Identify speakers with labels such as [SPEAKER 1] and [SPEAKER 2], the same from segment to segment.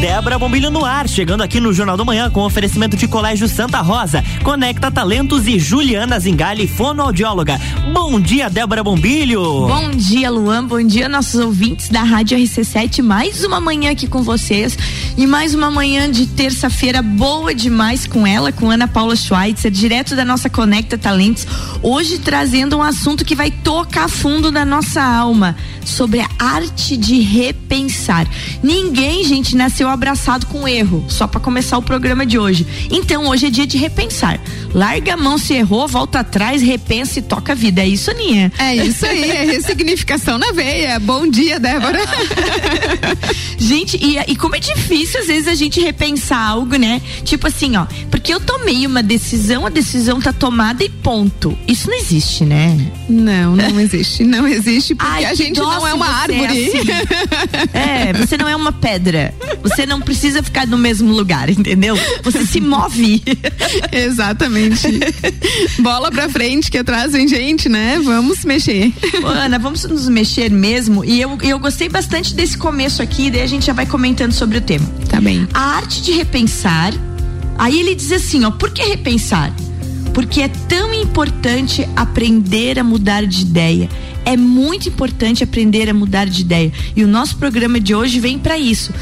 [SPEAKER 1] Débora Bombilho no ar, chegando aqui no Jornal do Manhã com oferecimento de Colégio Santa Rosa, Conecta Talentos e Juliana Zingali, fonoaudióloga. Bom dia, Débora Bombilho.
[SPEAKER 2] Bom dia, Luan. Bom dia, nossos ouvintes da Rádio RC7. Mais uma manhã aqui com vocês e mais uma manhã de terça-feira boa demais com ela, com Ana Paula Schweitzer, direto da nossa Conecta Talentos. Hoje trazendo um assunto que vai tocar fundo na nossa alma sobre a arte de repensar. Ninguém, gente, nasceu abraçado com erro, só para começar o programa de hoje. Então, hoje é dia de repensar. Larga a mão se errou, volta atrás, repensa e toca a vida. É isso, Aninha?
[SPEAKER 3] É isso aí, é ressignificação na veia. Bom dia, Débora.
[SPEAKER 2] gente, e, e como é difícil às vezes a gente repensar algo, né? Tipo assim, ó, porque eu tomei uma decisão, a decisão tá tomada e ponto. Isso não existe, né?
[SPEAKER 3] Não, não existe. Não existe porque Ai, a gente não é uma é árvore.
[SPEAKER 2] É, assim. é, você não é uma pedra. Você não precisa ficar no mesmo lugar, entendeu? Você se move.
[SPEAKER 3] Exatamente. Bola pra frente que atrás vem gente, né? Vamos mexer.
[SPEAKER 2] Ana, vamos nos mexer mesmo. E eu, eu gostei bastante desse começo aqui, daí a gente já vai comentando sobre o tema.
[SPEAKER 3] Tá bem.
[SPEAKER 2] A arte de repensar. Aí ele diz assim, ó, por que repensar? Porque é tão importante aprender a mudar de ideia é muito importante aprender a mudar de ideia. E o nosso programa de hoje vem para isso,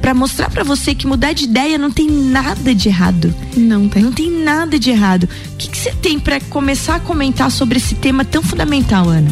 [SPEAKER 2] para mostrar para você que mudar de ideia não tem nada de errado.
[SPEAKER 3] Não tem.
[SPEAKER 2] Não tem nada de errado. O que você tem para começar a comentar sobre esse tema tão fundamental, Ana?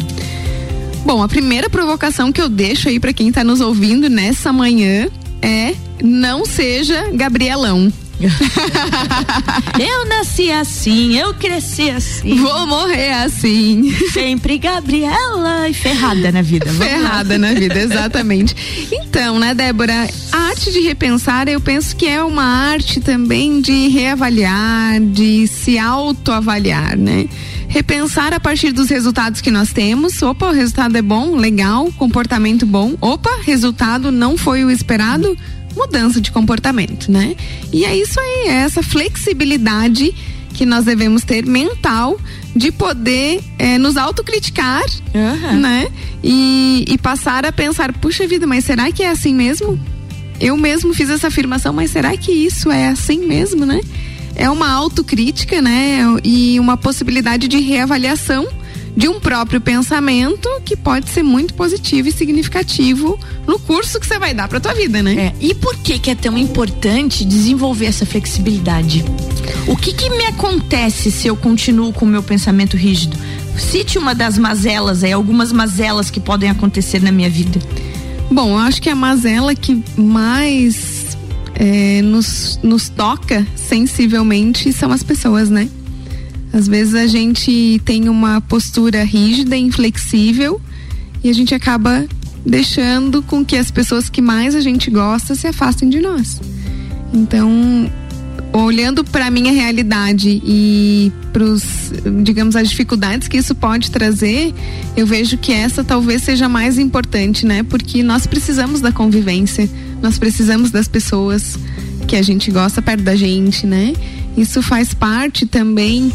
[SPEAKER 3] Bom, a primeira provocação que eu deixo aí para quem está nos ouvindo nessa manhã é não seja Gabrielão.
[SPEAKER 2] eu nasci assim, eu cresci assim.
[SPEAKER 3] Vou morrer assim.
[SPEAKER 2] Sempre Gabriela e ferrada na vida.
[SPEAKER 3] ferrada na vida, exatamente. Então, né, Débora, a arte de repensar, eu penso que é uma arte também de reavaliar, de se autoavaliar, né? repensar a partir dos resultados que nós temos. Opa, o resultado é bom, legal, comportamento bom. Opa, resultado não foi o esperado mudança de comportamento, né? E é isso aí, é essa flexibilidade que nós devemos ter mental de poder é, nos autocriticar, uhum. né? E, e passar a pensar, puxa vida, mas será que é assim mesmo? Eu mesmo fiz essa afirmação, mas será que isso é assim mesmo, né? É uma autocrítica, né? E uma possibilidade de reavaliação de um próprio pensamento que pode ser muito positivo e significativo no curso que você vai dar para tua vida, né?
[SPEAKER 2] É. E por que que é tão importante desenvolver essa flexibilidade? O que que me acontece se eu continuo com o meu pensamento rígido? Cite uma das mazelas aí, algumas mazelas que podem acontecer na minha vida.
[SPEAKER 3] Bom, eu acho que a mazela que mais é, nos, nos toca sensivelmente são as pessoas, né? Às vezes a gente tem uma postura rígida, inflexível e a gente acaba deixando com que as pessoas que mais a gente gosta se afastem de nós. Então, olhando para minha realidade e para os, digamos, as dificuldades que isso pode trazer, eu vejo que essa talvez seja mais importante, né? Porque nós precisamos da convivência, nós precisamos das pessoas que a gente gosta perto da gente, né? Isso faz parte também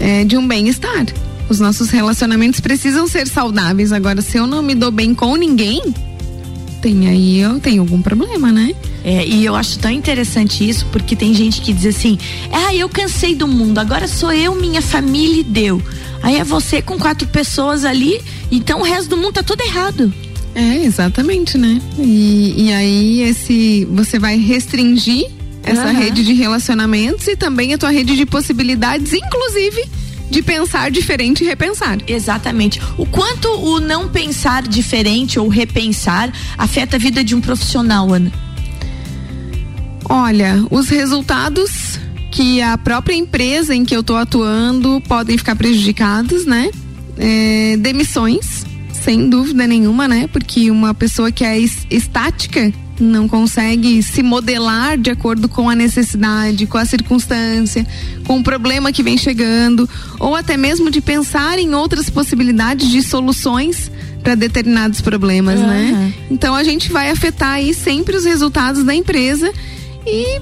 [SPEAKER 3] é, de um bem-estar. Os nossos relacionamentos precisam ser saudáveis. Agora, se eu não me dou bem com ninguém, tem aí eu tenho algum problema, né?
[SPEAKER 2] É, e eu acho tão interessante isso, porque tem gente que diz assim: ah, eu cansei do mundo, agora sou eu, minha família e deu. Aí é você com quatro pessoas ali, então o resto do mundo tá tudo errado.
[SPEAKER 3] É, exatamente, né? E, e aí esse você vai restringir essa uhum. rede de relacionamentos e também a tua rede de possibilidades, inclusive de pensar diferente e repensar.
[SPEAKER 2] Exatamente. O quanto o não pensar diferente ou repensar afeta a vida de um profissional, Ana?
[SPEAKER 3] Olha, os resultados que a própria empresa em que eu estou atuando podem ficar prejudicados, né? É, demissões, sem dúvida nenhuma, né? Porque uma pessoa que é estática não consegue se modelar de acordo com a necessidade, com a circunstância, com o problema que vem chegando, ou até mesmo de pensar em outras possibilidades de soluções para determinados problemas, uhum. né? Então a gente vai afetar aí sempre os resultados da empresa e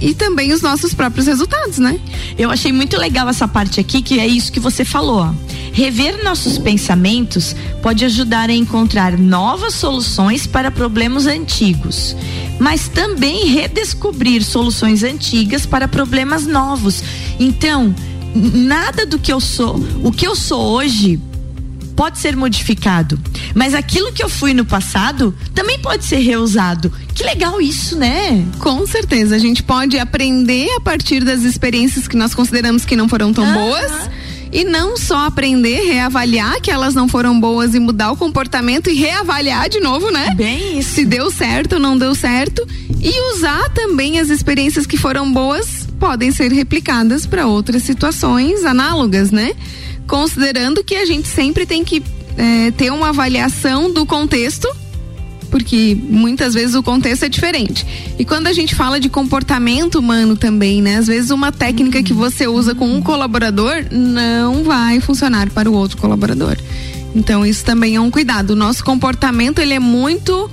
[SPEAKER 3] e também os nossos próprios resultados, né?
[SPEAKER 2] Eu achei muito legal essa parte aqui, que é isso que você falou. Ó. Rever nossos pensamentos pode ajudar a encontrar novas soluções para problemas antigos. mas também redescobrir soluções antigas para problemas novos. Então, nada do que eu sou, o que eu sou hoje pode ser modificado, mas aquilo que eu fui no passado também pode ser reusado. Que legal isso, né?
[SPEAKER 3] Com certeza, a gente pode aprender a partir das experiências que nós consideramos que não foram tão boas e não só aprender, reavaliar que elas não foram boas e mudar o comportamento e reavaliar de novo, né?
[SPEAKER 2] Bem isso.
[SPEAKER 3] Se deu certo ou não deu certo e usar também as experiências que foram boas podem ser replicadas para outras situações análogas, né? Considerando que a gente sempre tem que é, ter uma avaliação do contexto porque muitas vezes o contexto é diferente. E quando a gente fala de comportamento humano também, né? Às vezes uma técnica que você usa com um colaborador não vai funcionar para o outro colaborador. Então isso também é um cuidado. O nosso comportamento ele é muito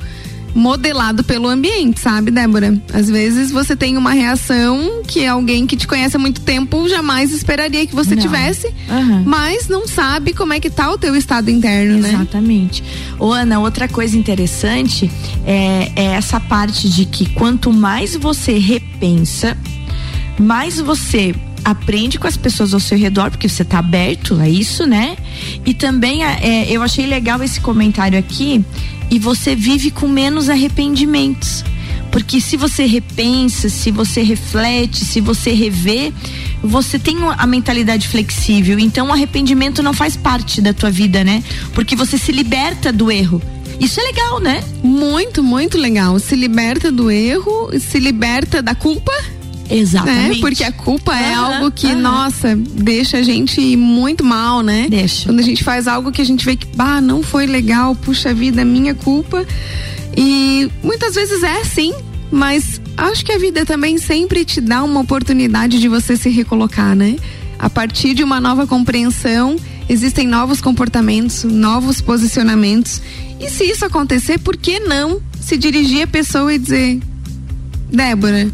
[SPEAKER 3] modelado pelo ambiente, sabe, Débora? Às vezes você tem uma reação que alguém que te conhece há muito tempo jamais esperaria que você não. tivesse, uhum. mas não sabe como é que tá o teu estado interno,
[SPEAKER 2] Exatamente. né? Exatamente. Ô Ana, outra coisa interessante é, é essa parte de que quanto mais você repensa, mais você aprende com as pessoas ao seu redor, porque você está aberto a isso, né? E também é, eu achei legal esse comentário aqui, e você vive com menos arrependimentos. Porque se você repensa, se você reflete, se você revê, você tem a mentalidade flexível. Então o arrependimento não faz parte da tua vida, né? Porque você se liberta do erro. Isso é legal, né?
[SPEAKER 3] Muito, muito legal. Se liberta do erro, se liberta da culpa
[SPEAKER 2] Exatamente.
[SPEAKER 3] Né? Porque a culpa é algo que, nossa, deixa a gente muito mal, né?
[SPEAKER 2] Deixa.
[SPEAKER 3] Quando a gente faz algo que a gente vê que, bah, não foi legal, puxa vida, é minha culpa. E muitas vezes é assim, mas acho que a vida também sempre te dá uma oportunidade de você se recolocar, né? A partir de uma nova compreensão, existem novos comportamentos, novos posicionamentos. E se isso acontecer, por que não se dirigir à pessoa e dizer: Débora,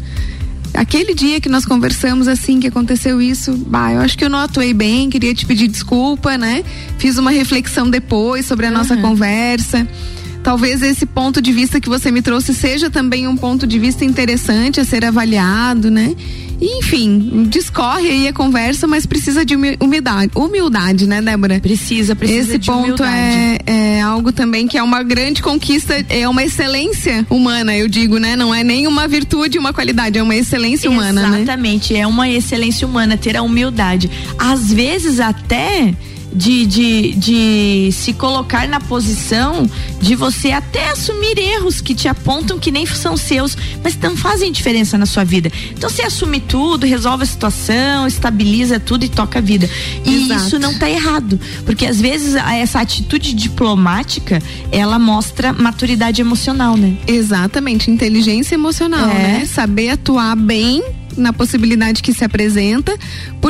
[SPEAKER 3] aquele dia que nós conversamos assim, que aconteceu isso, bah, eu acho que eu não atuei bem, queria te pedir desculpa, né? Fiz uma reflexão depois sobre a uhum. nossa conversa. Talvez esse ponto de vista que você me trouxe seja também um ponto de vista interessante a ser avaliado, né? Enfim, discorre aí a conversa, mas precisa de humildade, humildade, né, Débora?
[SPEAKER 2] Precisa, precisa
[SPEAKER 3] Esse de ponto é, é algo também que é uma grande conquista, é uma excelência humana, eu digo, né? Não é nem uma virtude, uma qualidade, é uma excelência humana,
[SPEAKER 2] né? Exatamente,
[SPEAKER 3] né?
[SPEAKER 2] é uma excelência humana ter a humildade. Às vezes até de, de, de se colocar na posição de você até assumir erros que te apontam que nem são seus, mas não fazem diferença na sua vida. Então você assume tudo, resolve a situação, estabiliza tudo e toca a vida. E Exato. isso não está errado, porque às vezes essa atitude diplomática, ela mostra maturidade emocional, né?
[SPEAKER 3] Exatamente, inteligência emocional, é. né? Saber atuar bem na possibilidade que se apresenta.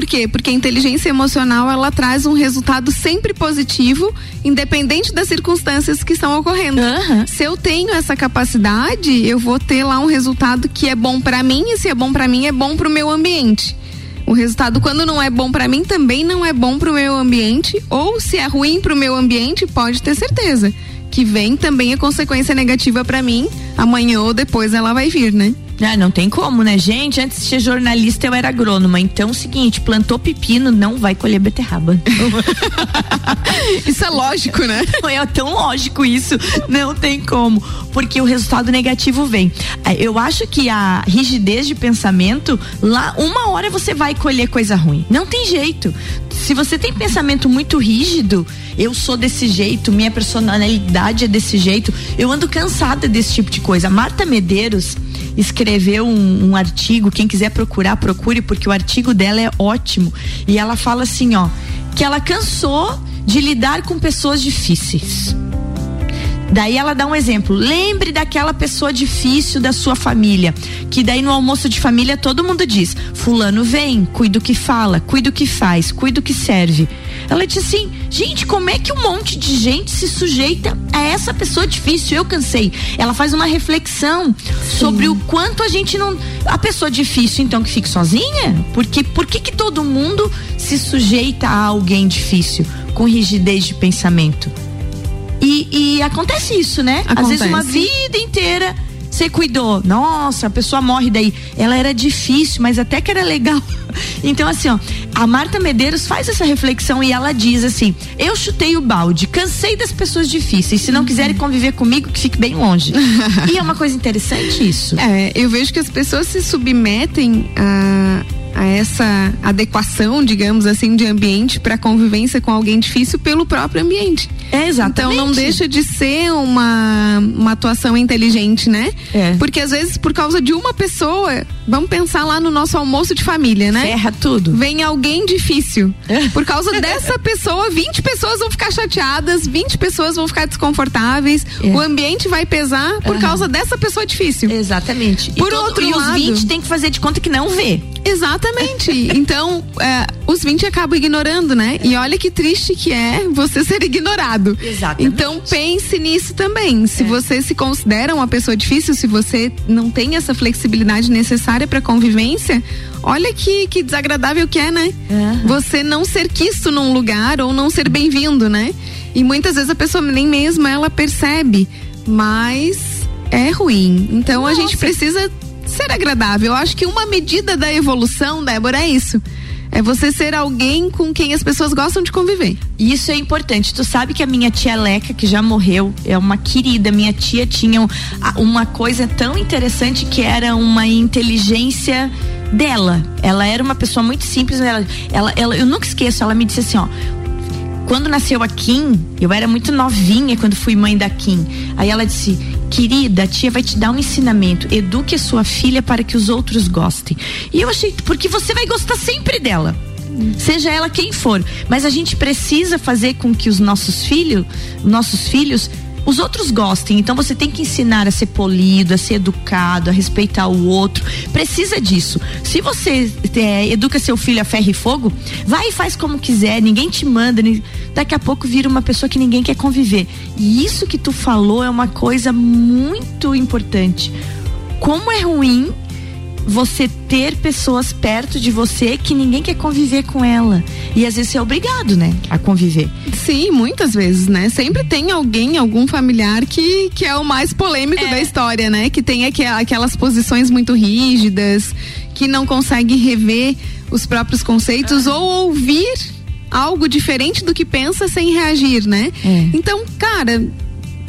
[SPEAKER 3] Por quê? Porque a inteligência emocional ela traz um resultado sempre positivo, independente das circunstâncias que estão ocorrendo. Uhum. Se eu tenho essa capacidade, eu vou ter lá um resultado que é bom para mim e se é bom para mim é bom para o meu ambiente. O resultado, quando não é bom para mim, também não é bom para o meu ambiente, ou se é ruim para o meu ambiente, pode ter certeza que vem também a consequência negativa para mim, amanhã ou depois ela vai vir, né?
[SPEAKER 2] Ah, não tem como, né? Gente, antes de ser jornalista eu era agrônoma. Então, é o seguinte, plantou pepino, não vai colher beterraba.
[SPEAKER 3] isso é lógico, né?
[SPEAKER 2] É tão lógico isso. Não tem como. Porque o resultado negativo vem. É, eu acho que a rigidez de pensamento, lá, uma hora você vai colher coisa ruim. Não tem jeito. Se você tem pensamento muito rígido, eu sou desse jeito, minha personalidade é desse jeito, eu ando cansada desse tipo de coisa. Marta Medeiros escreveu um, um, artigo, quem quiser procurar, procure, porque o artigo dela é ótimo. E ela fala assim, ó, que ela cansou de lidar com pessoas difíceis. Daí ela dá um exemplo. Lembre daquela pessoa difícil da sua família. Que daí no almoço de família todo mundo diz: Fulano vem, cuida o que fala, cuida o que faz, cuida o que serve. Ela disse assim: gente, como é que um monte de gente se sujeita a essa pessoa difícil? Eu cansei. Ela faz uma reflexão Sim. sobre o quanto a gente não. A pessoa difícil, então, que fique sozinha? Porque por que, que todo mundo se sujeita a alguém difícil, com rigidez de pensamento? E, acontece isso, né? Acontece. Às vezes uma vida inteira você cuidou. Nossa, a pessoa morre daí. Ela era difícil, mas até que era legal. Então, assim, ó, a Marta Medeiros faz essa reflexão e ela diz assim: Eu chutei o balde, cansei das pessoas difíceis. Se não quiserem conviver comigo, que fique bem longe. e é uma coisa interessante isso.
[SPEAKER 3] É, eu vejo que as pessoas se submetem a a essa adequação, digamos assim, de ambiente para convivência com alguém difícil pelo próprio ambiente.
[SPEAKER 2] É, exatamente.
[SPEAKER 3] Então não deixa de ser uma, uma atuação inteligente, né?
[SPEAKER 2] É.
[SPEAKER 3] Porque às vezes por causa de uma pessoa, vamos pensar lá no nosso almoço de família, né?
[SPEAKER 2] Ferra tudo.
[SPEAKER 3] Vem alguém difícil. Por causa dessa pessoa, 20 pessoas vão ficar chateadas, 20 pessoas vão ficar desconfortáveis,
[SPEAKER 2] É.
[SPEAKER 3] o ambiente vai pesar por
[SPEAKER 2] Aham.
[SPEAKER 3] causa dessa pessoa difícil.
[SPEAKER 2] Exatamente.
[SPEAKER 3] Por
[SPEAKER 2] e todo-
[SPEAKER 3] outro
[SPEAKER 2] e
[SPEAKER 3] lado-
[SPEAKER 2] os 20 tem que fazer de conta que não vê.
[SPEAKER 3] Exatamente. Então, é, os 20 acabam ignorando, né? E olha que triste que é você ser ignorado.
[SPEAKER 2] Exatamente.
[SPEAKER 3] Então, pense nisso também. Se
[SPEAKER 2] É.
[SPEAKER 3] você se considera uma pessoa difícil, se você não tem essa flexibilidade necessária para convivência, olha que, que desagradável que é, né? Você não ser quisto num lugar ou não ser bem-vindo, né? E muitas vezes a pessoa nem mesmo ela percebe, mas é ruim. Então a gente precisa ser agradável. Eu acho que uma medida da evolução, Débora, é isso. É você ser alguém com quem as pessoas gostam de conviver.
[SPEAKER 2] Isso é importante. Tu sabe que a minha tia Leca, que já morreu, é uma querida. Minha tia tinha um- uma coisa tão interessante que era uma inteligência dela. Ela era uma pessoa muito simples. Ela, ela, ela- eu nunca esqueço. Ela me disse assim, ó. Quando nasceu a Kim, eu era muito novinha quando fui mãe da Kim. Aí ela disse: Querida, a tia vai te dar um ensinamento. Eduque a sua filha para que os outros gostem. E eu achei, porque você vai gostar sempre dela. Seja ela quem for. Mas a gente precisa fazer com que os nossos filhos, nossos filhos, os outros gostem. Então você tem que ensinar a ser polido, a ser educado, a respeitar o outro. Precisa disso. Se você é, educa seu filho a ferro e fogo, vai e faz como quiser, ninguém te manda. Daqui a pouco vira uma pessoa que ninguém quer conviver. E isso que tu falou é uma coisa muito importante. Como é ruim você ter pessoas perto de você que ninguém quer conviver com ela. E às vezes você é obrigado, né, a conviver.
[SPEAKER 3] Sim, muitas vezes, né? Sempre tem alguém, algum familiar que, que é o mais polêmico da história, né? Que tem aqu- aquelas posições muito rígidas, que não consegue rever os próprios conceitos ou ouvir algo diferente do que pensa sem reagir, né?
[SPEAKER 2] É.
[SPEAKER 3] Então, cara,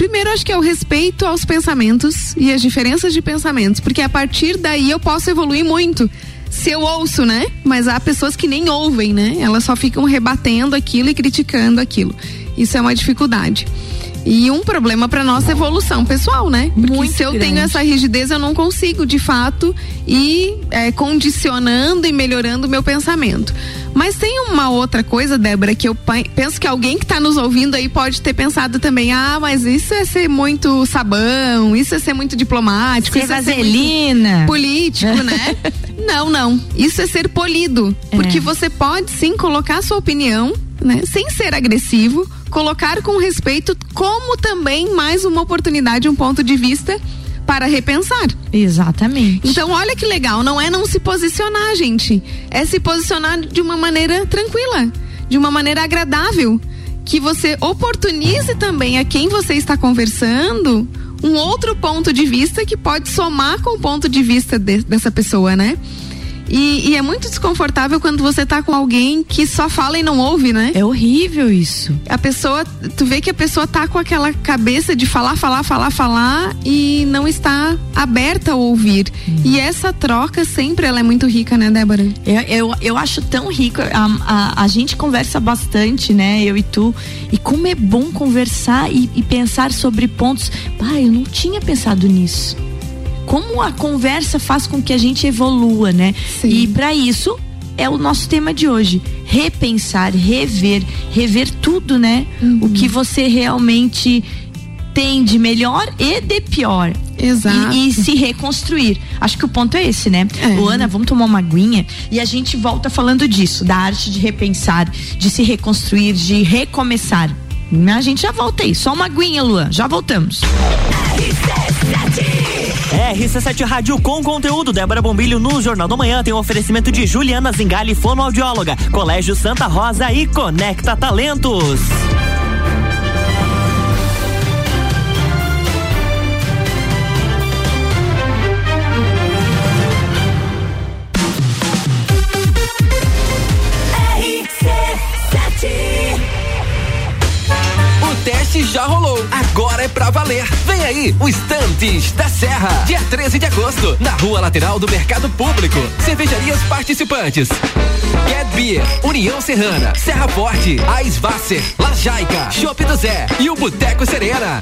[SPEAKER 3] primeiro acho que é o respeito aos pensamentos e as diferenças de pensamentos, porque a partir daí eu posso evoluir muito. Se eu ouço, né? Mas há pessoas que nem ouvem, né? Elas só ficam rebatendo aquilo e criticando aquilo. Isso é uma dificuldade. E um problema para nossa evolução pessoal, né? Porque
[SPEAKER 2] Muito
[SPEAKER 3] se eu
[SPEAKER 2] grande.
[SPEAKER 3] tenho essa rigidez, eu não consigo, de fato, ir é, condicionando e melhorando o meu pensamento. Mas tem uma outra coisa, Débora, que eu penso que alguém que está nos ouvindo aí pode ter pensado também: ah, mas isso é ser muito sabão, isso é ser muito diplomático,
[SPEAKER 2] Ser
[SPEAKER 3] isso é ser
[SPEAKER 2] vaselina.
[SPEAKER 3] político, né? não, não. Isso é ser polido. Porque você pode sim colocar sua opinião, né? Sem ser agressivo, colocar com respeito, como também mais uma oportunidade, um ponto de vista para repensar.
[SPEAKER 2] Exatamente.
[SPEAKER 3] Então, olha que legal, não é não se posicionar, gente. É se posicionar de uma maneira tranquila, de uma maneira agradável. Que você oportunize também a quem você está conversando um outro ponto de vista que pode somar com o ponto de vista de- dessa pessoa, né? E, e é muito desconfortável quando você tá com alguém que só fala e não ouve, né?
[SPEAKER 2] É horrível isso.
[SPEAKER 3] a pessoa, tu vê que a pessoa tá com aquela cabeça de falar, falar, falar, falar e não está aberta a ouvir. E essa troca sempre ela é muito rica, né, Débora?
[SPEAKER 2] Eu, eu, eu acho tão rico. A, a, a gente conversa bastante, né? Eu e tu. E como é bom conversar e, e pensar sobre pontos. Pai, eu não tinha pensado nisso. Como a conversa faz com que a gente evolua, né?
[SPEAKER 3] Sim.
[SPEAKER 2] E para isso é o nosso tema de hoje. Repensar, rever, rever tudo, né? O que você realmente tem de melhor e de pior.
[SPEAKER 3] Exato.
[SPEAKER 2] E, e se reconstruir. Acho que o ponto é esse, né?
[SPEAKER 3] É.
[SPEAKER 2] Ô, Ana, vamos tomar uma aguinha e a gente volta falando disso, da arte de repensar, de se reconstruir, de recomeçar. A gente já volta aí. Só uma aguinha, Luan. Já voltamos.
[SPEAKER 1] RC7 Rádio com conteúdo. Débora Bombilho no Jornal da Manhã tem um oferecimento de Juliana Zingali, fonoaudióloga, Colégio Santa Rosa e Conecta Talentos.
[SPEAKER 4] Pra valer. Vem aí, o Estantes da Serra. Dia 13 de agosto, na rua lateral do Mercado Público. Cervejarias participantes. Get Beer, União Serrana, Serra Forte, Aisvasser, Lajaica, Chopp do Zé e o Boteco Serena.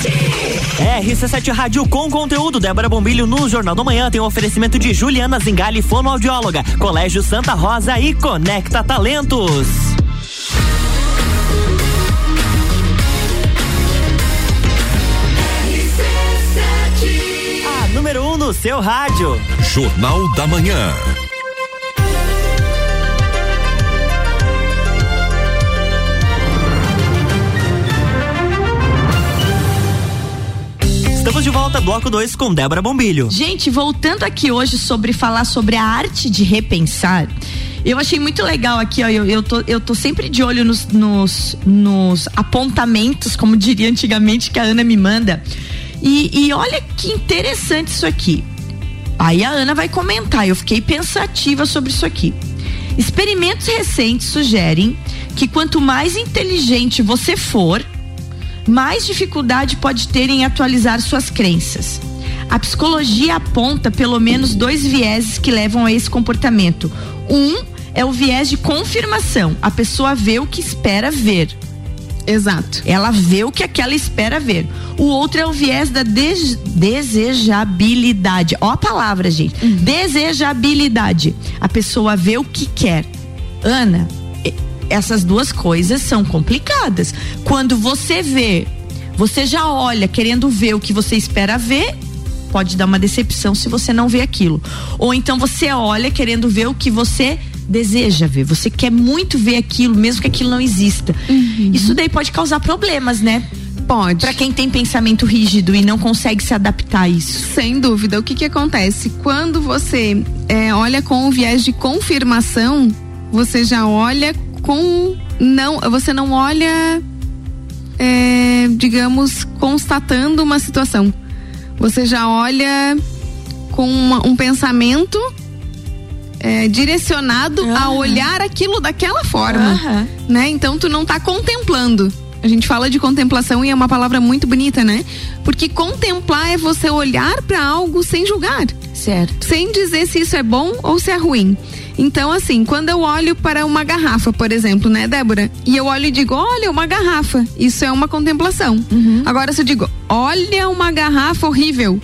[SPEAKER 1] RC7 Rádio com conteúdo. Débora Bombilho no Jornal do Manhã tem um oferecimento de Juliana Zingali, fonoaudióloga, Colégio Santa Rosa e Conecta Talentos. A número 1 um no seu rádio.
[SPEAKER 5] Jornal da Manhã.
[SPEAKER 1] Volta, bloco 2 com Débora Bombilho.
[SPEAKER 2] Gente, voltando aqui hoje sobre falar sobre a arte de repensar. Eu achei muito legal aqui, ó. Eu, eu, tô, eu tô sempre de olho nos, nos, nos apontamentos, como diria antigamente, que a Ana me manda. E, e olha que interessante isso aqui. Aí a Ana vai comentar. Eu fiquei pensativa sobre isso aqui. Experimentos recentes sugerem que quanto mais inteligente você for, mais dificuldade pode ter em atualizar suas crenças. A psicologia aponta pelo menos dois vieses que levam a esse comportamento. Um é o viés de confirmação. A pessoa vê o que espera ver.
[SPEAKER 3] Exato.
[SPEAKER 2] Ela vê o que aquela espera ver. O outro é o viés da de desejabilidade. Ó a palavra, gente. Uhum. Desejabilidade. A pessoa vê o que quer. Ana, essas duas coisas são complicadas. Quando você vê, você já olha querendo ver o que você espera ver, pode dar uma decepção se você não vê aquilo. Ou então você olha querendo ver o que você deseja ver. Você quer muito ver aquilo, mesmo que aquilo não exista. Uhum. Isso daí pode causar problemas, né?
[SPEAKER 3] Pode.
[SPEAKER 2] Para quem tem pensamento rígido e não consegue se adaptar a isso.
[SPEAKER 3] Sem dúvida. O que que acontece? Quando você é, olha com o viés de confirmação, você já olha com não você não olha é, digamos constatando uma situação você já olha com uma, um pensamento é, direcionado uhum. a olhar aquilo daquela forma uhum. né então tu não está contemplando a gente fala de contemplação e é uma palavra muito bonita, né? Porque contemplar é você olhar para algo sem julgar.
[SPEAKER 2] Certo.
[SPEAKER 3] Sem dizer se isso é bom ou se é ruim. Então, assim, quando eu olho para uma garrafa, por exemplo, né, Débora? E eu olho e digo, olha, uma garrafa. Isso é uma contemplação. Uhum. Agora, se eu digo, olha uma garrafa horrível.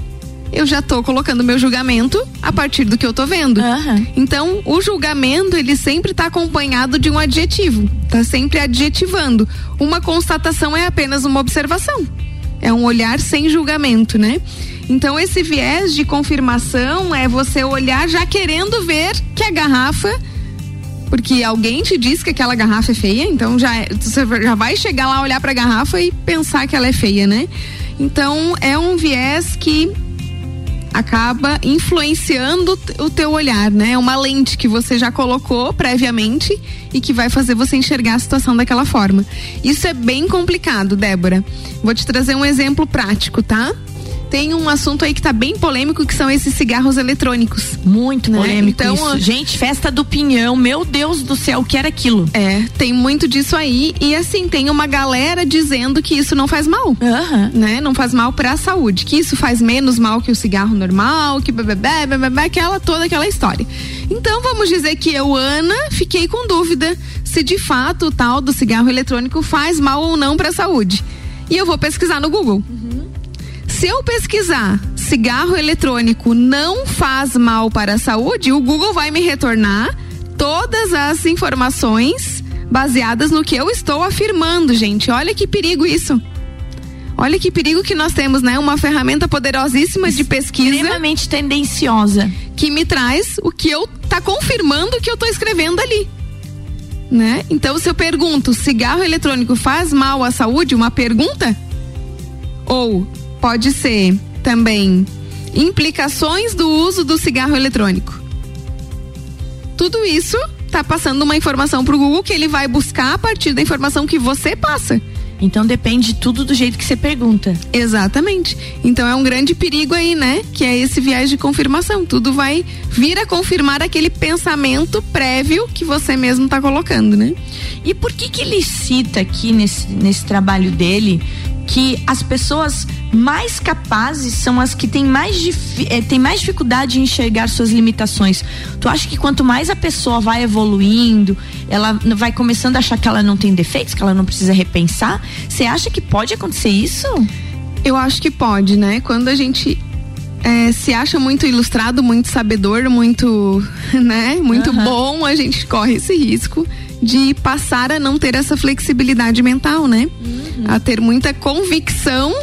[SPEAKER 3] Eu já tô colocando meu julgamento a partir do que eu tô vendo. Uhum. Então, o julgamento, ele sempre tá acompanhado de um adjetivo. Tá sempre adjetivando. Uma constatação é apenas uma observação. É um olhar sem julgamento, né? Então esse viés de confirmação é você olhar já querendo ver a garrafa porque alguém te diz que aquela garrafa é feia, então já é, você já vai chegar lá olhar para a garrafa e pensar que ela é feia, né? Então é um viés que acaba influenciando o teu olhar, né? É uma lente que você já colocou previamente e que vai fazer você enxergar a situação daquela forma. Isso é bem complicado, Débora. Vou te trazer um exemplo prático, tá? Tem um assunto aí que tá bem polêmico, que são esses cigarros eletrônicos.
[SPEAKER 2] Muito né? polêmico então, isso. Gente, festa do pinhão, meu Deus do céu, o que era aquilo?
[SPEAKER 3] É, tem muito disso aí e assim, tem uma galera dizendo que isso não faz mal,
[SPEAKER 2] uhum.
[SPEAKER 3] né? Não faz mal para a saúde, que isso faz menos mal que o cigarro normal, que bebê, bebê, aquela toda aquela história. Então vamos dizer que eu, Ana, fiquei com dúvida se de fato o tal do cigarro eletrônico faz mal ou não para a saúde. E eu vou pesquisar no Google. Uhum. Se eu pesquisar cigarro eletrônico não faz mal para a saúde, o Google vai me retornar todas as informações baseadas no que eu estou afirmando, gente. Olha que perigo isso. Olha que perigo que nós temos, né? Uma ferramenta poderosíssima de pesquisa.
[SPEAKER 2] Extremamente tendenciosa.
[SPEAKER 3] Que me traz o que eu tá confirmando que eu tô escrevendo ali. Né? Então, se eu pergunto, cigarro eletrônico faz mal à saúde? Uma pergunta? Ou pode ser também implicações do uso do cigarro eletrônico. Tudo isso está passando uma informação para o Google que ele vai buscar a partir da informação que você passa.
[SPEAKER 2] Então depende tudo do jeito que você pergunta.
[SPEAKER 3] Exatamente. Então é um grande perigo aí, né? Que é esse viés de confirmação. Tudo vai vir a confirmar aquele pensamento prévio que você mesmo está colocando, né?
[SPEAKER 2] E por que que ele cita aqui nesse, nesse trabalho dele que as pessoas mais capazes são as que têm mais, é, têm mais dificuldade em enxergar suas limitações. Tu acha que quanto mais a pessoa vai evoluindo, ela vai começando a achar que ela não tem defeitos, que ela não precisa repensar? Você acha que pode acontecer isso?
[SPEAKER 3] Eu acho que pode, né? Quando a gente é, se acha muito ilustrado, muito sabedor, muito, né, muito uhum. bom, a gente corre esse risco de passar a não ter essa flexibilidade mental, né? Uhum. A ter muita convicção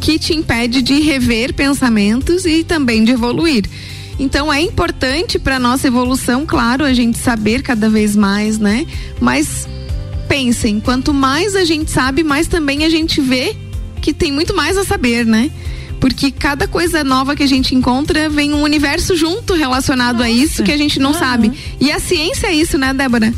[SPEAKER 3] que te impede de rever pensamentos e também de evoluir. Então é importante para nossa evolução, claro, a gente saber cada vez mais, né? Mas pensem, quanto mais a gente sabe, mais também a gente vê que tem muito mais a saber, né? Porque cada coisa nova que a gente encontra vem um universo junto relacionado Nossa. a isso que a gente não uhum. sabe. E a ciência é isso, né, Débora?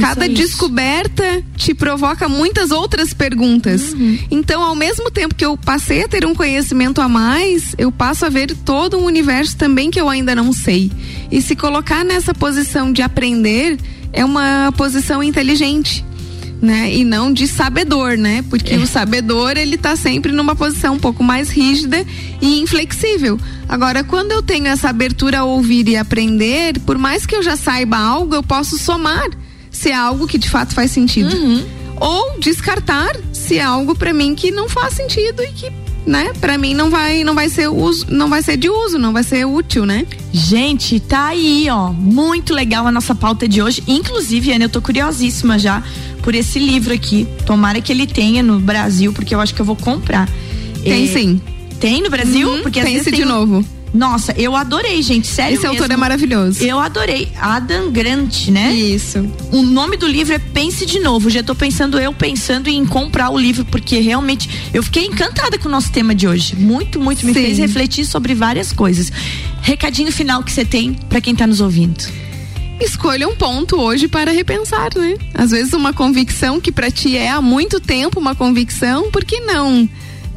[SPEAKER 3] Cada é descoberta te provoca muitas outras perguntas. Uhum. Então, ao mesmo tempo que eu passei a ter um conhecimento a mais, eu passo a ver todo um universo também que eu ainda não sei. E se colocar nessa posição de aprender é uma posição inteligente né? E não de sabedor, né? Porque é. o sabedor, ele tá sempre numa posição um pouco mais rígida e inflexível. Agora, quando eu tenho essa abertura a ouvir e aprender, por mais que eu já saiba algo, eu posso somar se é algo que de fato faz sentido. Uhum. Ou descartar se é algo para mim que não faz sentido e que né? Para mim não vai não vai ser uso, não vai ser de uso, não vai ser útil, né?
[SPEAKER 2] Gente, tá aí, ó, muito legal a nossa pauta de hoje. Inclusive, Ana, eu tô curiosíssima já por esse livro aqui. Tomara que ele tenha no Brasil, porque eu acho que eu vou comprar.
[SPEAKER 3] Tem é, sim.
[SPEAKER 2] Tem no Brasil?
[SPEAKER 3] Uhum, porque esse de novo.
[SPEAKER 2] Nossa, eu adorei, gente. Sério
[SPEAKER 3] Esse
[SPEAKER 2] mesmo.
[SPEAKER 3] autor é maravilhoso.
[SPEAKER 2] Eu adorei. Adam Grant, né?
[SPEAKER 3] Isso.
[SPEAKER 2] O nome do livro é Pense de Novo. Já tô pensando, eu pensando em comprar o livro, porque realmente eu fiquei encantada com o nosso tema de hoje. Muito, muito. Me Sim. fez refletir sobre várias coisas. Recadinho final que você tem para quem tá nos ouvindo
[SPEAKER 3] escolha um ponto hoje para repensar, né? Às vezes uma convicção que para ti é há muito tempo uma convicção, por que não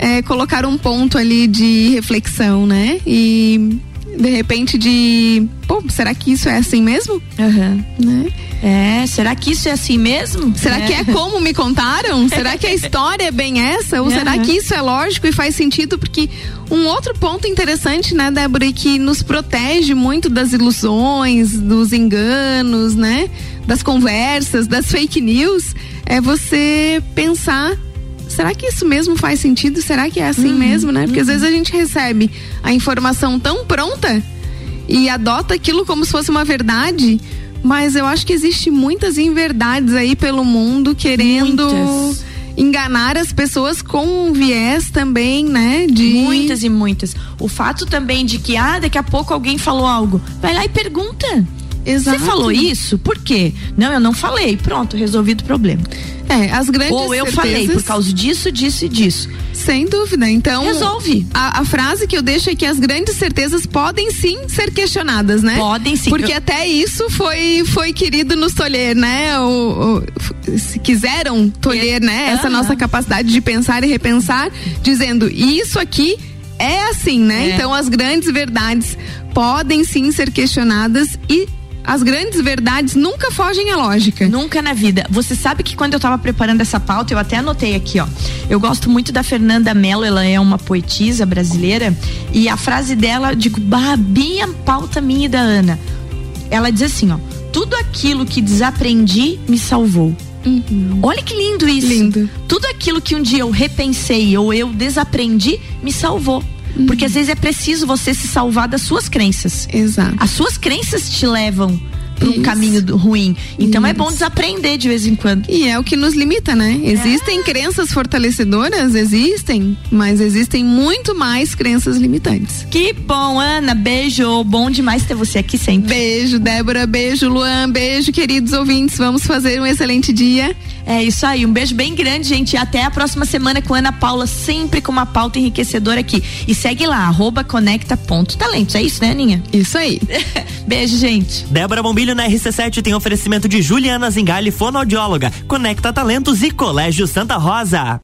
[SPEAKER 3] é, colocar um ponto ali de reflexão, né? E de repente de, pô, será que isso é assim mesmo?
[SPEAKER 2] Uhum. Né? É, será que isso é assim mesmo?
[SPEAKER 3] Será é. que é como me contaram? será que a história é bem essa? Ou uhum. será que isso é lógico e faz sentido? Porque um outro ponto interessante, né, Débora, e que nos protege muito das ilusões, dos enganos, né? Das conversas, das fake news, é você pensar será que isso mesmo faz sentido? Será que é assim uhum, mesmo, né? Porque uhum. às vezes a gente recebe a informação tão pronta e adota aquilo como se fosse uma verdade, mas eu acho que existe muitas inverdades aí pelo mundo querendo muitas. enganar as pessoas com um viés também, né?
[SPEAKER 2] De muitas e muitas. O fato também de que ah, daqui a pouco alguém falou algo, vai lá e pergunta. Exato. Você falou isso? Por quê? Não, eu não falei. Pronto, resolvido o problema.
[SPEAKER 3] É, as grandes
[SPEAKER 2] Ou eu
[SPEAKER 3] certezas...
[SPEAKER 2] falei por causa disso, disso e disso.
[SPEAKER 3] Sem dúvida. Então.
[SPEAKER 2] Resolve.
[SPEAKER 3] A, a, frase que eu deixo é que as grandes certezas podem sim ser questionadas, né?
[SPEAKER 2] Podem sim.
[SPEAKER 3] Porque eu... até isso foi, foi querido nos tolher, né? O, o se quiseram tolher, né? Essa nossa capacidade de pensar e repensar, dizendo isso aqui é assim, né? É. Então as grandes verdades podem sim ser questionadas e as grandes verdades nunca fogem à lógica.
[SPEAKER 2] Nunca na vida. Você sabe que quando eu estava preparando essa pauta, eu até anotei aqui, ó. Eu gosto muito da Fernanda Mello, ela é uma poetisa brasileira, e a frase dela, digo, bem a pauta minha e da Ana. Ela diz assim, ó: tudo aquilo que desaprendi me salvou. Uhum. Olha que lindo isso.
[SPEAKER 3] Lindo.
[SPEAKER 2] Tudo aquilo que um dia eu repensei ou eu desaprendi me salvou. Uhum. Porque às vezes é preciso você se salvar das suas crenças.
[SPEAKER 3] Exato.
[SPEAKER 2] As suas crenças te levam para um caminho do, ruim. Então Isso. é bom desaprender de vez em quando.
[SPEAKER 3] E é o que nos limita, né? Existem é. crenças fortalecedoras, existem, mas existem muito mais crenças limitantes.
[SPEAKER 2] Que bom, Ana, beijo, bom demais ter você aqui sempre.
[SPEAKER 3] Beijo, Débora, beijo, Luan, beijo, queridos ouvintes, vamos fazer um excelente dia.
[SPEAKER 2] É isso aí, um beijo bem grande, gente, e até a próxima semana com Ana Paula, sempre com uma pauta enriquecedora aqui. E segue lá, arroba conecta.talentos, é isso, né, Aninha?
[SPEAKER 3] Isso aí.
[SPEAKER 2] beijo, gente.
[SPEAKER 1] Débora Bombilho na RC7 tem oferecimento de Juliana Zingali, fonoaudióloga, Conecta Talentos e Colégio Santa Rosa.